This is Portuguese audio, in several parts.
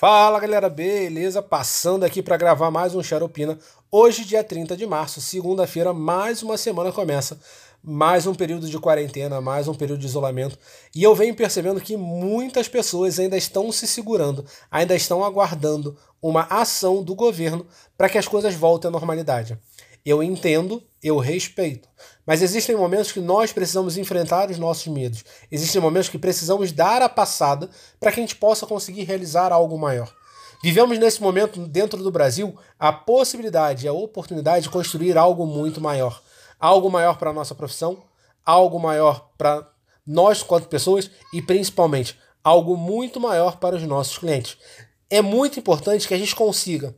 Fala galera, beleza? Passando aqui para gravar mais um Xaropina. Hoje, dia 30 de março, segunda-feira, mais uma semana começa. Mais um período de quarentena, mais um período de isolamento. E eu venho percebendo que muitas pessoas ainda estão se segurando, ainda estão aguardando uma ação do governo para que as coisas voltem à normalidade. Eu entendo, eu respeito. Mas existem momentos que nós precisamos enfrentar os nossos medos. Existem momentos que precisamos dar a passada para que a gente possa conseguir realizar algo maior. Vivemos nesse momento, dentro do Brasil, a possibilidade, a oportunidade de construir algo muito maior. Algo maior para a nossa profissão, algo maior para nós quanto pessoas e principalmente algo muito maior para os nossos clientes. É muito importante que a gente consiga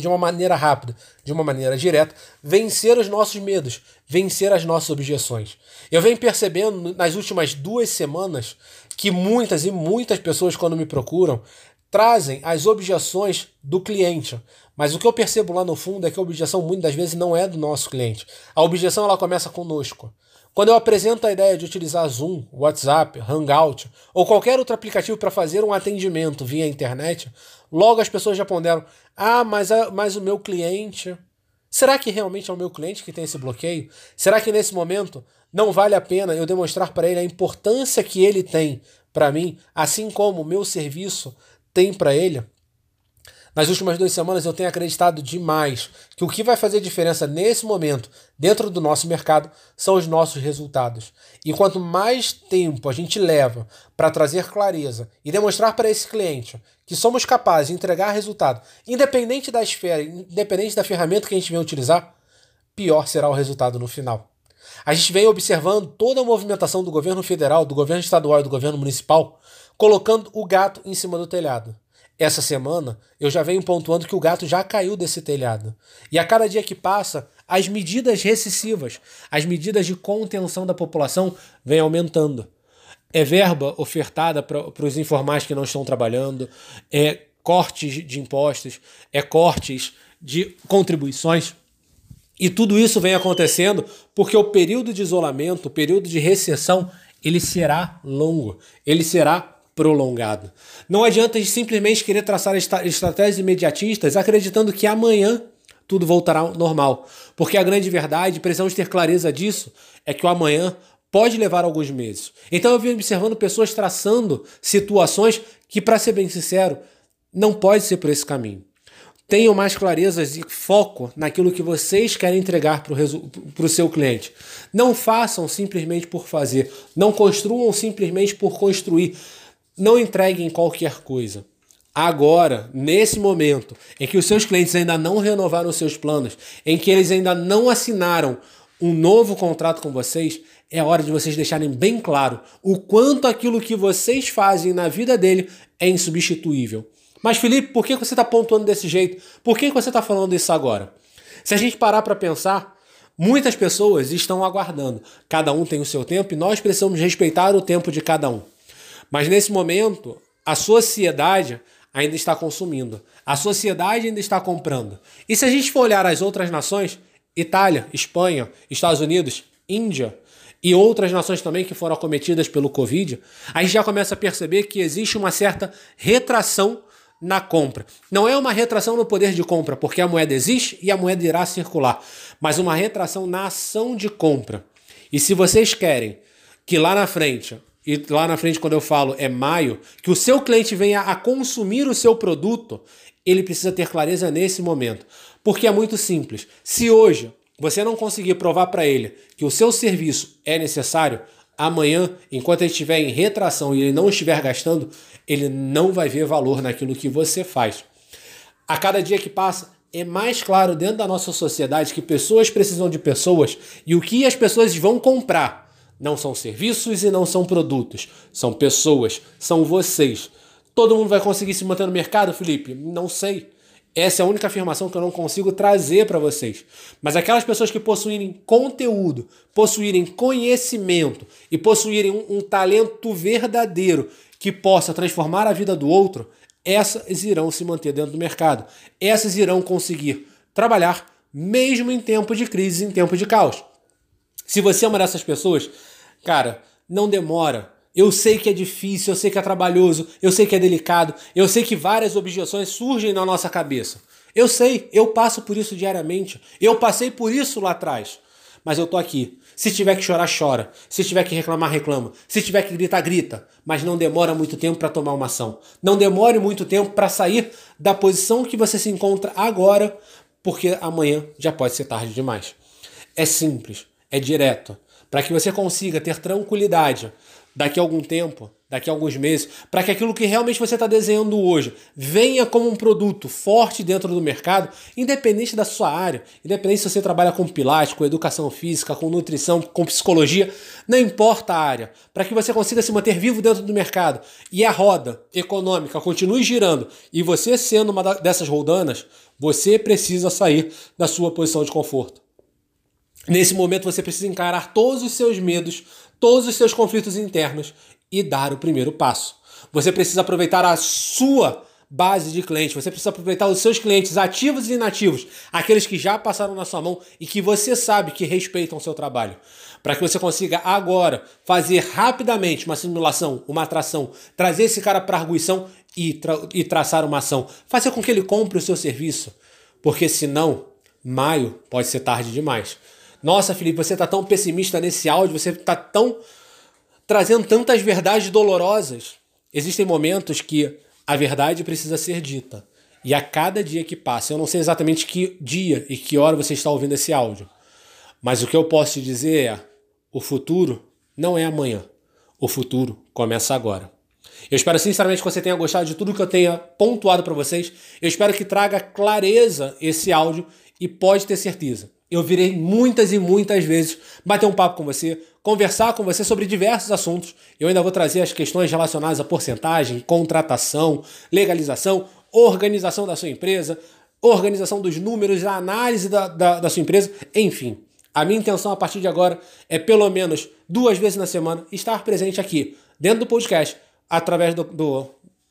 de uma maneira rápida, de uma maneira direta, vencer os nossos medos, vencer as nossas objeções. Eu venho percebendo nas últimas duas semanas que muitas e muitas pessoas, quando me procuram, trazem as objeções do cliente. Mas o que eu percebo lá no fundo é que a objeção muitas das vezes não é do nosso cliente. A objeção ela começa conosco. Quando eu apresento a ideia de utilizar Zoom, WhatsApp, Hangout ou qualquer outro aplicativo para fazer um atendimento via internet, logo as pessoas já ponderam: ah, mas, a, mas o meu cliente. Será que realmente é o meu cliente que tem esse bloqueio? Será que nesse momento não vale a pena eu demonstrar para ele a importância que ele tem para mim, assim como o meu serviço tem para ele? Nas últimas duas semanas eu tenho acreditado demais que o que vai fazer diferença nesse momento, dentro do nosso mercado, são os nossos resultados. E quanto mais tempo a gente leva para trazer clareza e demonstrar para esse cliente que somos capazes de entregar resultado, independente da esfera, independente da ferramenta que a gente vem utilizar, pior será o resultado no final. A gente vem observando toda a movimentação do governo federal, do governo estadual e do governo municipal, colocando o gato em cima do telhado. Essa semana eu já venho pontuando que o gato já caiu desse telhado. E a cada dia que passa, as medidas recessivas, as medidas de contenção da população vêm aumentando. É verba ofertada para os informais que não estão trabalhando, é cortes de impostos, é cortes de contribuições. E tudo isso vem acontecendo porque o período de isolamento, o período de recessão, ele será longo, ele será prolongado. Não adianta simplesmente querer traçar estratégias imediatistas acreditando que amanhã tudo voltará ao normal. Porque a grande verdade, precisamos ter clareza disso, é que o amanhã pode levar alguns meses. Então eu venho observando pessoas traçando situações que, para ser bem sincero, não pode ser por esse caminho. Tenham mais clareza e foco naquilo que vocês querem entregar para o seu cliente. Não façam simplesmente por fazer. Não construam simplesmente por construir. Não entreguem qualquer coisa. Agora, nesse momento em que os seus clientes ainda não renovaram seus planos, em que eles ainda não assinaram um novo contrato com vocês, é hora de vocês deixarem bem claro o quanto aquilo que vocês fazem na vida dele é insubstituível. Mas, Felipe, por que você está pontuando desse jeito? Por que você está falando isso agora? Se a gente parar para pensar, muitas pessoas estão aguardando. Cada um tem o seu tempo e nós precisamos respeitar o tempo de cada um. Mas nesse momento, a sociedade ainda está consumindo. A sociedade ainda está comprando. E se a gente for olhar as outras nações, Itália, Espanha, Estados Unidos, Índia e outras nações também que foram acometidas pelo Covid, a gente já começa a perceber que existe uma certa retração na compra. Não é uma retração no poder de compra, porque a moeda existe e a moeda irá circular, mas uma retração na ação de compra. E se vocês querem que lá na frente e lá na frente, quando eu falo é maio, que o seu cliente venha a consumir o seu produto, ele precisa ter clareza nesse momento. Porque é muito simples. Se hoje você não conseguir provar para ele que o seu serviço é necessário, amanhã, enquanto ele estiver em retração e ele não estiver gastando, ele não vai ver valor naquilo que você faz. A cada dia que passa, é mais claro dentro da nossa sociedade que pessoas precisam de pessoas e o que as pessoas vão comprar não são serviços e não são produtos. São pessoas. São vocês. Todo mundo vai conseguir se manter no mercado, Felipe? Não sei. Essa é a única afirmação que eu não consigo trazer para vocês. Mas aquelas pessoas que possuírem conteúdo, possuírem conhecimento e possuírem um, um talento verdadeiro que possa transformar a vida do outro, essas irão se manter dentro do mercado. Essas irão conseguir trabalhar mesmo em tempo de crise, em tempo de caos. Se você é uma dessas pessoas, cara, não demora. Eu sei que é difícil, eu sei que é trabalhoso, eu sei que é delicado, eu sei que várias objeções surgem na nossa cabeça. Eu sei, eu passo por isso diariamente. Eu passei por isso lá atrás. Mas eu tô aqui. Se tiver que chorar, chora. Se tiver que reclamar, reclama. Se tiver que gritar, grita. Mas não demora muito tempo para tomar uma ação. Não demore muito tempo para sair da posição que você se encontra agora, porque amanhã já pode ser tarde demais. É simples, é direto, para que você consiga ter tranquilidade daqui a algum tempo, daqui a alguns meses, para que aquilo que realmente você está desenhando hoje venha como um produto forte dentro do mercado, independente da sua área, independente se você trabalha com pilates, com educação física, com nutrição, com psicologia, não importa a área, para que você consiga se manter vivo dentro do mercado e a roda econômica continue girando e você sendo uma dessas roldanas, você precisa sair da sua posição de conforto. Nesse momento você precisa encarar todos os seus medos, todos os seus conflitos internos e dar o primeiro passo. Você precisa aproveitar a sua base de clientes, você precisa aproveitar os seus clientes ativos e inativos, aqueles que já passaram na sua mão e que você sabe que respeitam o seu trabalho, para que você consiga agora fazer rapidamente uma simulação, uma atração, trazer esse cara para a arguição e, tra e traçar uma ação, fazer com que ele compre o seu serviço, porque senão maio pode ser tarde demais. Nossa, Felipe, você está tão pessimista nesse áudio, você está tão trazendo tantas verdades dolorosas. Existem momentos que a verdade precisa ser dita. E a cada dia que passa, eu não sei exatamente que dia e que hora você está ouvindo esse áudio, mas o que eu posso te dizer é: o futuro não é amanhã. O futuro começa agora. Eu espero sinceramente que você tenha gostado de tudo que eu tenha pontuado para vocês. Eu espero que traga clareza esse áudio e pode ter certeza eu virei muitas e muitas vezes bater um papo com você, conversar com você sobre diversos assuntos. Eu ainda vou trazer as questões relacionadas à porcentagem, contratação, legalização, organização da sua empresa, organização dos números, a análise da, da, da sua empresa, enfim. A minha intenção a partir de agora é pelo menos duas vezes na semana estar presente aqui, dentro do podcast, através do, do,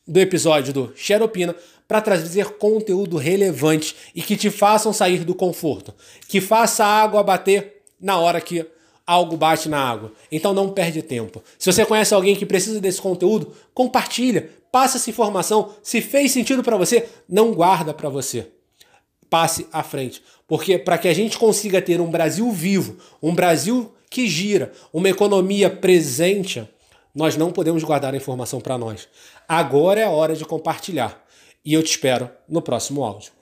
do episódio do Xeropina, para trazer conteúdo relevante e que te façam sair do conforto, que faça a água bater na hora que algo bate na água. Então não perde tempo. Se você conhece alguém que precisa desse conteúdo, compartilha, passa essa informação. Se fez sentido para você, não guarda para você. Passe à frente, porque para que a gente consiga ter um Brasil vivo, um Brasil que gira, uma economia presente, nós não podemos guardar a informação para nós. Agora é a hora de compartilhar e eu te espero no próximo áudio.